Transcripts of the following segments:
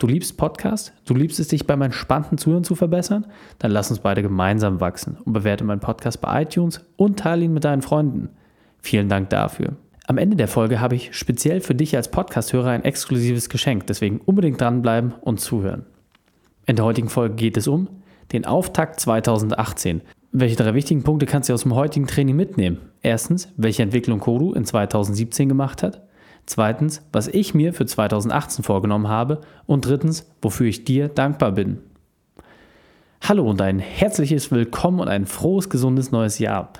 Du liebst Podcast? Du liebst es, dich beim entspannten Zuhören zu verbessern? Dann lass uns beide gemeinsam wachsen und bewerte meinen Podcast bei iTunes und teile ihn mit deinen Freunden. Vielen Dank dafür. Am Ende der Folge habe ich speziell für dich als Podcasthörer ein exklusives Geschenk, deswegen unbedingt dranbleiben und zuhören. In der heutigen Folge geht es um den Auftakt 2018. Welche drei wichtigen Punkte kannst du aus dem heutigen Training mitnehmen? Erstens, welche Entwicklung Kodu in 2017 gemacht hat. Zweitens, was ich mir für 2018 vorgenommen habe. Und drittens, wofür ich dir dankbar bin. Hallo und ein herzliches Willkommen und ein frohes, gesundes neues Jahr.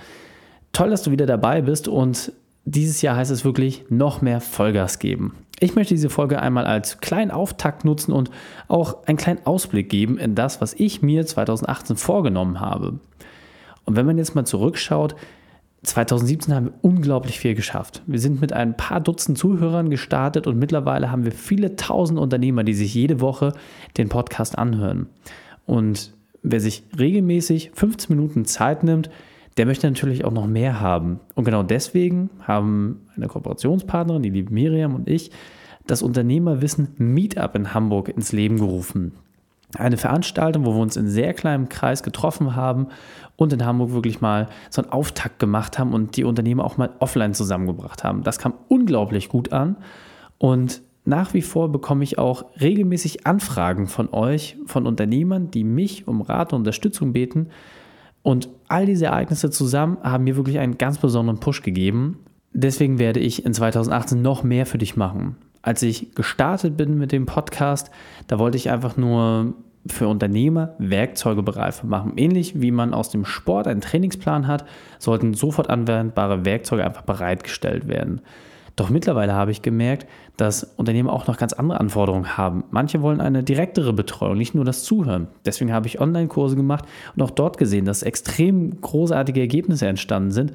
Toll, dass du wieder dabei bist und dieses Jahr heißt es wirklich noch mehr Vollgas geben. Ich möchte diese Folge einmal als kleinen Auftakt nutzen und auch einen kleinen Ausblick geben in das, was ich mir 2018 vorgenommen habe. Und wenn man jetzt mal zurückschaut, 2017 haben wir unglaublich viel geschafft. Wir sind mit ein paar Dutzend Zuhörern gestartet und mittlerweile haben wir viele tausend Unternehmer, die sich jede Woche den Podcast anhören. Und wer sich regelmäßig 15 Minuten Zeit nimmt, der möchte natürlich auch noch mehr haben. Und genau deswegen haben eine Kooperationspartnerin, die liebe Miriam und ich, das Unternehmerwissen Meetup in Hamburg ins Leben gerufen eine Veranstaltung, wo wir uns in sehr kleinem Kreis getroffen haben und in Hamburg wirklich mal so einen Auftakt gemacht haben und die Unternehmer auch mal offline zusammengebracht haben. Das kam unglaublich gut an und nach wie vor bekomme ich auch regelmäßig Anfragen von euch, von Unternehmern, die mich um Rat und Unterstützung beten. Und all diese Ereignisse zusammen haben mir wirklich einen ganz besonderen Push gegeben. Deswegen werde ich in 2018 noch mehr für dich machen als ich gestartet bin mit dem Podcast, da wollte ich einfach nur für Unternehmer Werkzeuge bereifen machen. Ähnlich wie man aus dem Sport einen Trainingsplan hat, sollten sofort anwendbare Werkzeuge einfach bereitgestellt werden. Doch mittlerweile habe ich gemerkt, dass Unternehmer auch noch ganz andere Anforderungen haben. Manche wollen eine direktere Betreuung, nicht nur das Zuhören. Deswegen habe ich Online-Kurse gemacht und auch dort gesehen, dass extrem großartige Ergebnisse entstanden sind.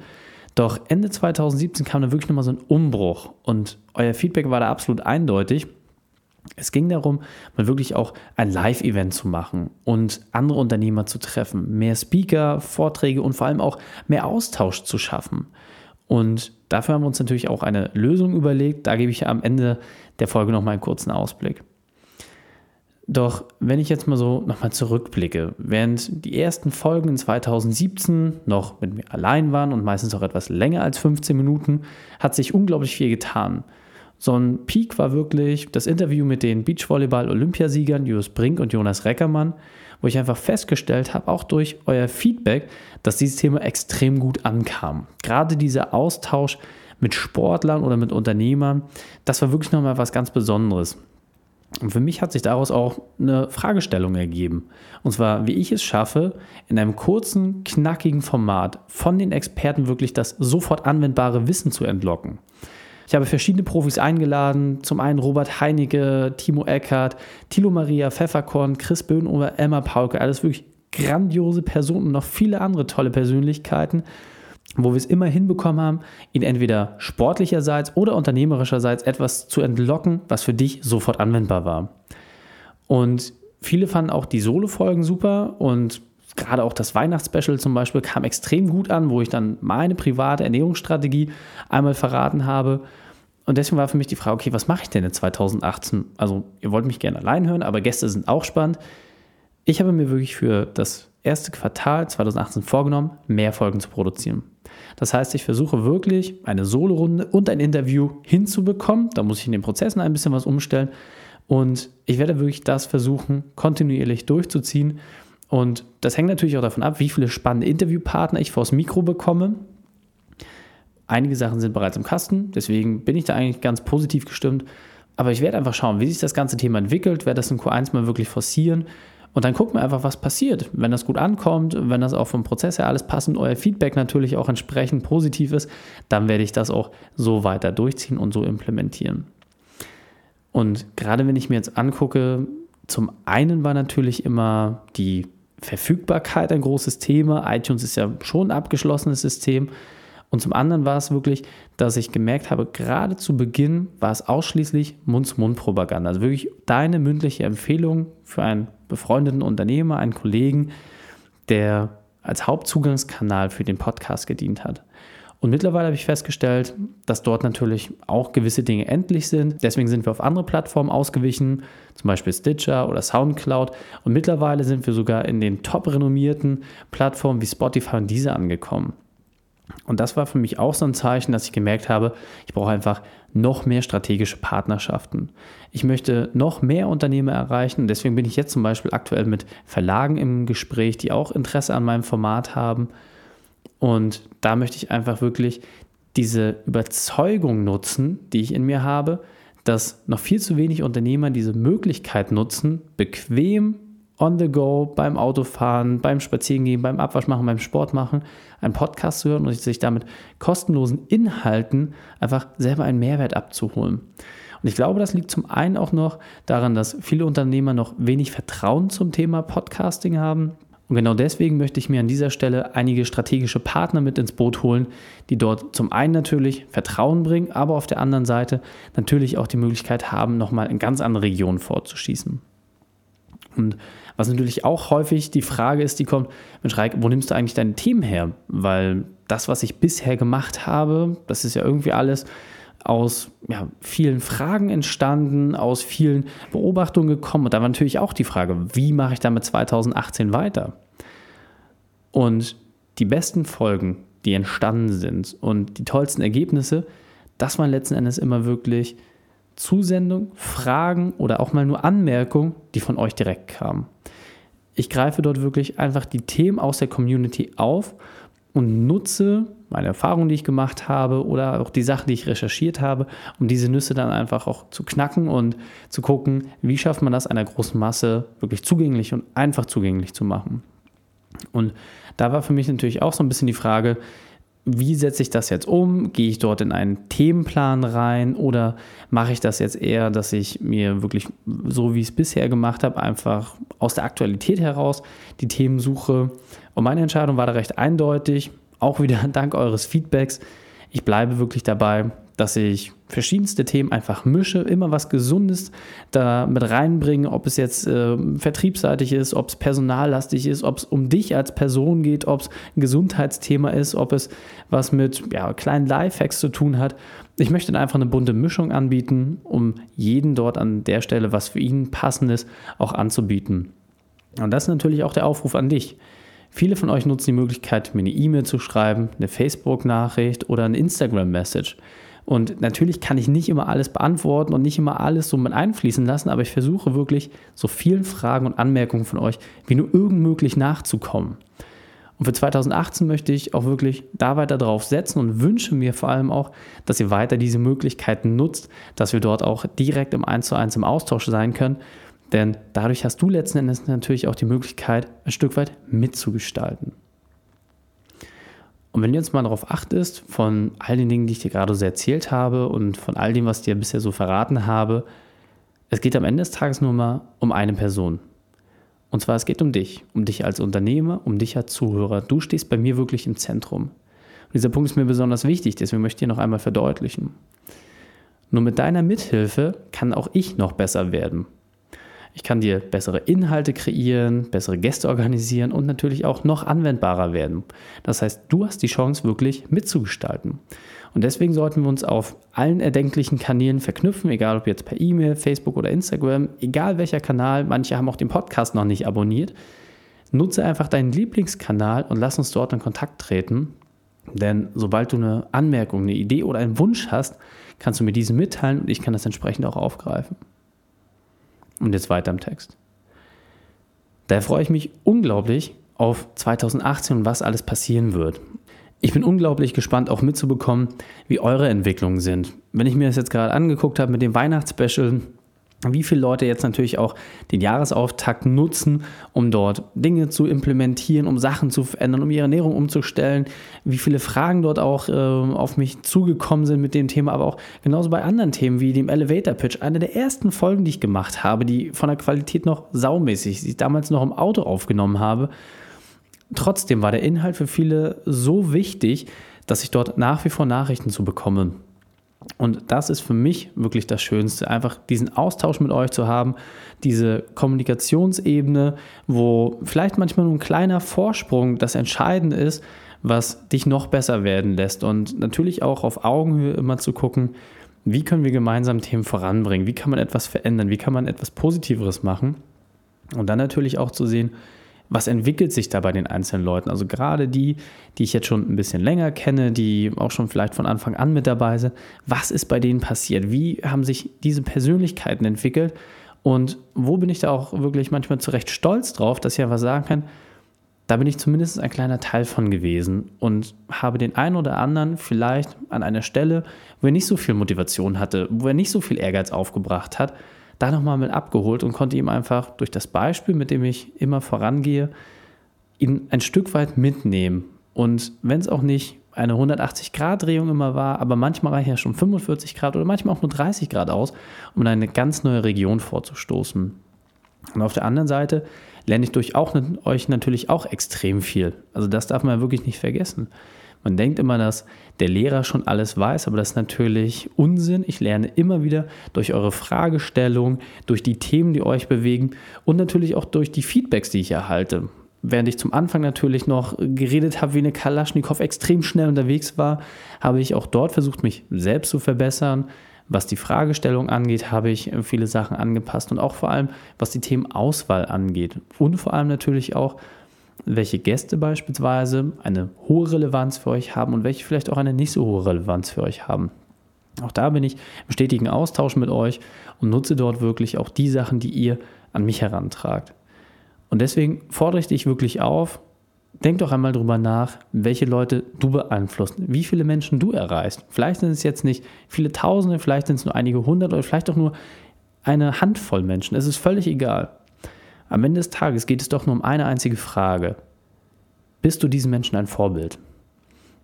Doch Ende 2017 kam da wirklich nochmal so ein Umbruch und euer Feedback war da absolut eindeutig. Es ging darum, mal wirklich auch ein Live-Event zu machen und andere Unternehmer zu treffen, mehr Speaker, Vorträge und vor allem auch mehr Austausch zu schaffen. Und dafür haben wir uns natürlich auch eine Lösung überlegt. Da gebe ich am Ende der Folge nochmal einen kurzen Ausblick. Doch wenn ich jetzt mal so nochmal zurückblicke, während die ersten Folgen in 2017 noch mit mir allein waren und meistens auch etwas länger als 15 Minuten, hat sich unglaublich viel getan. So ein Peak war wirklich das Interview mit den Beachvolleyball-Olympiasiegern Jus Brink und Jonas Reckermann, wo ich einfach festgestellt habe, auch durch euer Feedback, dass dieses Thema extrem gut ankam. Gerade dieser Austausch mit Sportlern oder mit Unternehmern, das war wirklich nochmal was ganz Besonderes. Und für mich hat sich daraus auch eine Fragestellung ergeben. Und zwar, wie ich es schaffe, in einem kurzen, knackigen Format von den Experten wirklich das sofort anwendbare Wissen zu entlocken. Ich habe verschiedene Profis eingeladen, zum einen Robert Heinecke, Timo Eckert, Thilo Maria Pfefferkorn, Chris Böhn oder Emma Pauke, alles wirklich grandiose Personen und noch viele andere tolle Persönlichkeiten wo wir es immer hinbekommen haben, ihn entweder sportlicherseits oder unternehmerischerseits etwas zu entlocken, was für dich sofort anwendbar war. Und viele fanden auch die Solo-Folgen super und gerade auch das Weihnachtsspecial zum Beispiel kam extrem gut an, wo ich dann meine private Ernährungsstrategie einmal verraten habe. Und deswegen war für mich die Frage, okay, was mache ich denn in 2018? Also ihr wollt mich gerne allein hören, aber Gäste sind auch spannend. Ich habe mir wirklich für das erste Quartal 2018 vorgenommen, mehr Folgen zu produzieren. Das heißt, ich versuche wirklich eine Solo-Runde und ein Interview hinzubekommen. Da muss ich in den Prozessen ein bisschen was umstellen. Und ich werde wirklich das versuchen, kontinuierlich durchzuziehen. Und das hängt natürlich auch davon ab, wie viele spannende Interviewpartner ich vors Mikro bekomme. Einige Sachen sind bereits im Kasten, deswegen bin ich da eigentlich ganz positiv gestimmt. Aber ich werde einfach schauen, wie sich das ganze Thema entwickelt, werde das in Q1 mal wirklich forcieren und dann gucken wir einfach, was passiert. Wenn das gut ankommt, wenn das auch vom Prozess her alles passt und euer Feedback natürlich auch entsprechend positiv ist, dann werde ich das auch so weiter durchziehen und so implementieren. Und gerade wenn ich mir jetzt angucke, zum einen war natürlich immer die Verfügbarkeit ein großes Thema. iTunes ist ja schon ein abgeschlossenes System. Und zum anderen war es wirklich, dass ich gemerkt habe, gerade zu Beginn war es ausschließlich Mund-zu-Mund-Propaganda. Also wirklich deine mündliche Empfehlung für einen befreundeten Unternehmer, einen Kollegen, der als Hauptzugangskanal für den Podcast gedient hat. Und mittlerweile habe ich festgestellt, dass dort natürlich auch gewisse Dinge endlich sind. Deswegen sind wir auf andere Plattformen ausgewichen, zum Beispiel Stitcher oder Soundcloud. Und mittlerweile sind wir sogar in den top renommierten Plattformen wie Spotify und diese angekommen. Und das war für mich auch so ein Zeichen, dass ich gemerkt habe, ich brauche einfach noch mehr strategische Partnerschaften. Ich möchte noch mehr Unternehmer erreichen. Deswegen bin ich jetzt zum Beispiel aktuell mit Verlagen im Gespräch, die auch Interesse an meinem Format haben. Und da möchte ich einfach wirklich diese Überzeugung nutzen, die ich in mir habe, dass noch viel zu wenig Unternehmer diese Möglichkeit nutzen, bequem on the go, beim Autofahren, beim Spazierengehen, beim Abwaschmachen, beim Sport machen, einen Podcast zu hören und sich damit kostenlosen Inhalten einfach selber einen Mehrwert abzuholen. Und ich glaube, das liegt zum einen auch noch daran, dass viele Unternehmer noch wenig Vertrauen zum Thema Podcasting haben. Und genau deswegen möchte ich mir an dieser Stelle einige strategische Partner mit ins Boot holen, die dort zum einen natürlich Vertrauen bringen, aber auf der anderen Seite natürlich auch die Möglichkeit haben, nochmal in ganz andere Regionen fortzuschießen. Und was natürlich auch häufig die Frage ist, die kommt, Mensch Reik, wo nimmst du eigentlich deine Themen her? Weil das, was ich bisher gemacht habe, das ist ja irgendwie alles aus ja, vielen Fragen entstanden, aus vielen Beobachtungen gekommen. Und da war natürlich auch die Frage, wie mache ich damit 2018 weiter? Und die besten Folgen, die entstanden sind und die tollsten Ergebnisse, das waren letzten Endes immer wirklich Zusendung, Fragen oder auch mal nur Anmerkungen, die von euch direkt kamen. Ich greife dort wirklich einfach die Themen aus der Community auf und nutze meine Erfahrungen, die ich gemacht habe oder auch die Sachen, die ich recherchiert habe, um diese Nüsse dann einfach auch zu knacken und zu gucken, wie schafft man das einer großen Masse wirklich zugänglich und einfach zugänglich zu machen. Und da war für mich natürlich auch so ein bisschen die Frage, wie setze ich das jetzt um? Gehe ich dort in einen Themenplan rein oder mache ich das jetzt eher, dass ich mir wirklich so wie ich es bisher gemacht habe, einfach aus der Aktualität heraus die Themen suche? Und meine Entscheidung war da recht eindeutig, auch wieder dank eures Feedbacks. Ich bleibe wirklich dabei, dass ich verschiedenste Themen einfach mische, immer was Gesundes da mit reinbringe, ob es jetzt äh, vertriebsseitig ist, ob es personallastig ist, ob es um dich als Person geht, ob es ein Gesundheitsthema ist, ob es was mit ja, kleinen Lifehacks zu tun hat. Ich möchte dann einfach eine bunte Mischung anbieten, um jeden dort an der Stelle, was für ihn passend ist, auch anzubieten. Und das ist natürlich auch der Aufruf an dich. Viele von euch nutzen die Möglichkeit, mir eine E-Mail zu schreiben, eine Facebook-Nachricht oder eine Instagram-Message. Und natürlich kann ich nicht immer alles beantworten und nicht immer alles so mit einfließen lassen, aber ich versuche wirklich so vielen Fragen und Anmerkungen von euch wie nur irgend möglich nachzukommen. Und für 2018 möchte ich auch wirklich da weiter drauf setzen und wünsche mir vor allem auch, dass ihr weiter diese Möglichkeiten nutzt, dass wir dort auch direkt im 1 zu 1 im Austausch sein können. Denn dadurch hast du letzten Endes natürlich auch die Möglichkeit, ein Stück weit mitzugestalten. Und wenn du jetzt mal darauf achtest, von all den Dingen, die ich dir gerade so erzählt habe und von all dem, was ich dir bisher so verraten habe, es geht am Ende des Tages nur mal um eine Person. Und zwar, es geht um dich, um dich als Unternehmer, um dich als Zuhörer. Du stehst bei mir wirklich im Zentrum. Und dieser Punkt ist mir besonders wichtig, deswegen möchte ich dir noch einmal verdeutlichen. Nur mit deiner Mithilfe kann auch ich noch besser werden. Ich kann dir bessere Inhalte kreieren, bessere Gäste organisieren und natürlich auch noch anwendbarer werden. Das heißt, du hast die Chance, wirklich mitzugestalten. Und deswegen sollten wir uns auf allen erdenklichen Kanälen verknüpfen, egal ob jetzt per E-Mail, Facebook oder Instagram, egal welcher Kanal. Manche haben auch den Podcast noch nicht abonniert. Nutze einfach deinen Lieblingskanal und lass uns dort in Kontakt treten. Denn sobald du eine Anmerkung, eine Idee oder einen Wunsch hast, kannst du mir diesen mitteilen und ich kann das entsprechend auch aufgreifen. Und jetzt weiter im Text. Da freue ich mich unglaublich auf 2018 und was alles passieren wird. Ich bin unglaublich gespannt, auch mitzubekommen, wie eure Entwicklungen sind. Wenn ich mir das jetzt gerade angeguckt habe mit dem Weihnachtsspecial, wie viele Leute jetzt natürlich auch den Jahresauftakt nutzen, um dort Dinge zu implementieren, um Sachen zu verändern, um ihre Ernährung umzustellen, wie viele Fragen dort auch äh, auf mich zugekommen sind mit dem Thema, aber auch genauso bei anderen Themen wie dem Elevator Pitch. Eine der ersten Folgen, die ich gemacht habe, die von der Qualität noch saumäßig, die ich damals noch im Auto aufgenommen habe. Trotzdem war der Inhalt für viele so wichtig, dass ich dort nach wie vor Nachrichten zu bekomme und das ist für mich wirklich das Schönste, einfach diesen Austausch mit euch zu haben, diese Kommunikationsebene, wo vielleicht manchmal nur ein kleiner Vorsprung das Entscheidende ist, was dich noch besser werden lässt. Und natürlich auch auf Augenhöhe immer zu gucken, wie können wir gemeinsam Themen voranbringen, wie kann man etwas verändern, wie kann man etwas Positiveres machen. Und dann natürlich auch zu sehen, was entwickelt sich da bei den einzelnen Leuten? Also gerade die, die ich jetzt schon ein bisschen länger kenne, die auch schon vielleicht von Anfang an mit dabei sind, was ist bei denen passiert? Wie haben sich diese Persönlichkeiten entwickelt? Und wo bin ich da auch wirklich manchmal zu Recht stolz drauf, dass ich einfach sagen kann, da bin ich zumindest ein kleiner Teil von gewesen und habe den einen oder anderen vielleicht an einer Stelle, wo er nicht so viel Motivation hatte, wo er nicht so viel Ehrgeiz aufgebracht hat, da nochmal mit abgeholt und konnte ihm einfach durch das Beispiel, mit dem ich immer vorangehe, ihn ein Stück weit mitnehmen. Und wenn es auch nicht eine 180-Grad-Drehung immer war, aber manchmal reichen ja schon 45 Grad oder manchmal auch nur 30 Grad aus, um in eine ganz neue Region vorzustoßen. Und auf der anderen Seite lerne ich durch auch, euch natürlich auch extrem viel. Also das darf man wirklich nicht vergessen. Man denkt immer, dass der Lehrer schon alles weiß, aber das ist natürlich Unsinn. Ich lerne immer wieder durch eure Fragestellung, durch die Themen, die euch bewegen und natürlich auch durch die Feedbacks, die ich erhalte. Während ich zum Anfang natürlich noch geredet habe wie eine Kalaschnikow, extrem schnell unterwegs war, habe ich auch dort versucht, mich selbst zu verbessern. Was die Fragestellung angeht, habe ich viele Sachen angepasst und auch vor allem, was die Themenauswahl angeht. Und vor allem natürlich auch, welche Gäste beispielsweise eine hohe Relevanz für euch haben und welche vielleicht auch eine nicht so hohe Relevanz für euch haben. Auch da bin ich im stetigen Austausch mit euch und nutze dort wirklich auch die Sachen, die ihr an mich herantragt. Und deswegen fordere ich dich wirklich auf, denk doch einmal drüber nach, welche Leute du beeinflusst, wie viele Menschen du erreichst. Vielleicht sind es jetzt nicht viele Tausende, vielleicht sind es nur einige hundert oder vielleicht auch nur eine Handvoll Menschen. Es ist völlig egal. Am Ende des Tages geht es doch nur um eine einzige Frage. Bist du diesen Menschen ein Vorbild?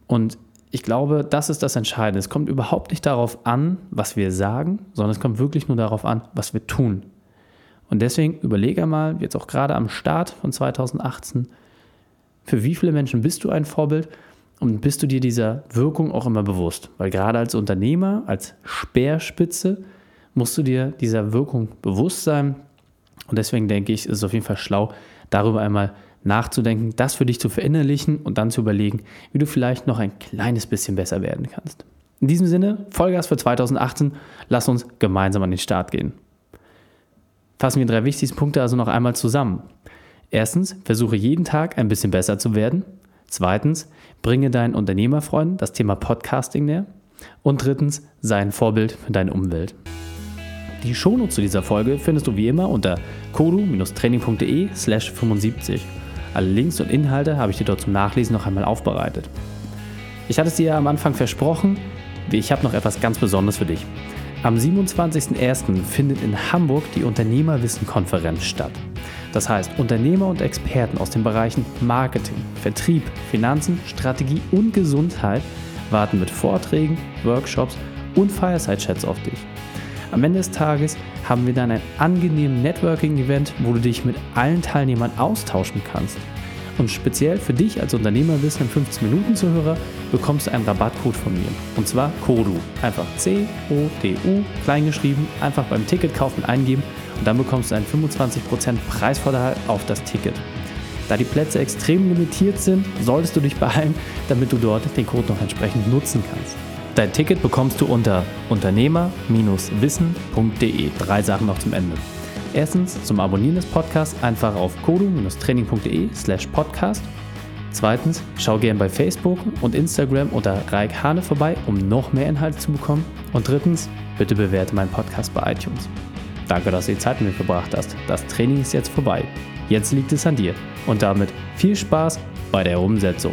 Und ich glaube, das ist das Entscheidende. Es kommt überhaupt nicht darauf an, was wir sagen, sondern es kommt wirklich nur darauf an, was wir tun. Und deswegen überlege mal, jetzt auch gerade am Start von 2018, für wie viele Menschen bist du ein Vorbild und bist du dir dieser Wirkung auch immer bewusst? Weil gerade als Unternehmer, als Speerspitze, musst du dir dieser Wirkung bewusst sein, und deswegen denke ich, ist es auf jeden Fall schlau, darüber einmal nachzudenken, das für dich zu verinnerlichen und dann zu überlegen, wie du vielleicht noch ein kleines bisschen besser werden kannst. In diesem Sinne, Vollgas für 2018, lass uns gemeinsam an den Start gehen. Fassen wir drei wichtigsten Punkte also noch einmal zusammen. Erstens, versuche jeden Tag ein bisschen besser zu werden. Zweitens, bringe deinen Unternehmerfreunden das Thema Podcasting näher. Und drittens, sei ein Vorbild für deine Umwelt. Die Shownotes zu dieser Folge findest du wie immer unter kodu-training.de slash 75. Alle Links und Inhalte habe ich dir dort zum Nachlesen noch einmal aufbereitet. Ich hatte es dir ja am Anfang versprochen, ich habe noch etwas ganz Besonderes für dich. Am 27.01. findet in Hamburg die Unternehmerwissen-Konferenz statt. Das heißt, Unternehmer und Experten aus den Bereichen Marketing, Vertrieb, Finanzen, Strategie und Gesundheit warten mit Vorträgen, Workshops und Fireside-Chats auf dich. Am Ende des Tages haben wir dann ein angenehmes Networking-Event, wo du dich mit allen Teilnehmern austauschen kannst. Und speziell für dich als Unternehmerwissen 15 Minuten Zuhörer bekommst du einen Rabattcode von mir. Und zwar CODU. Einfach C-O-D-U, kleingeschrieben, einfach beim Ticket kaufen eingeben und dann bekommst du einen 25% Preisvorteil auf das Ticket. Da die Plätze extrem limitiert sind, solltest du dich beeilen, damit du dort den Code noch entsprechend nutzen kannst. Dein Ticket bekommst du unter unternehmer-wissen.de. Drei Sachen noch zum Ende. Erstens zum Abonnieren des Podcasts einfach auf kodu-training.de slash podcast. Zweitens, schau gern bei Facebook und Instagram unter Raik Hane vorbei, um noch mehr Inhalte zu bekommen. Und drittens, bitte bewerte meinen Podcast bei iTunes. Danke, dass du die Zeit mit mir verbracht hast. Das Training ist jetzt vorbei. Jetzt liegt es an dir. Und damit viel Spaß bei der Umsetzung.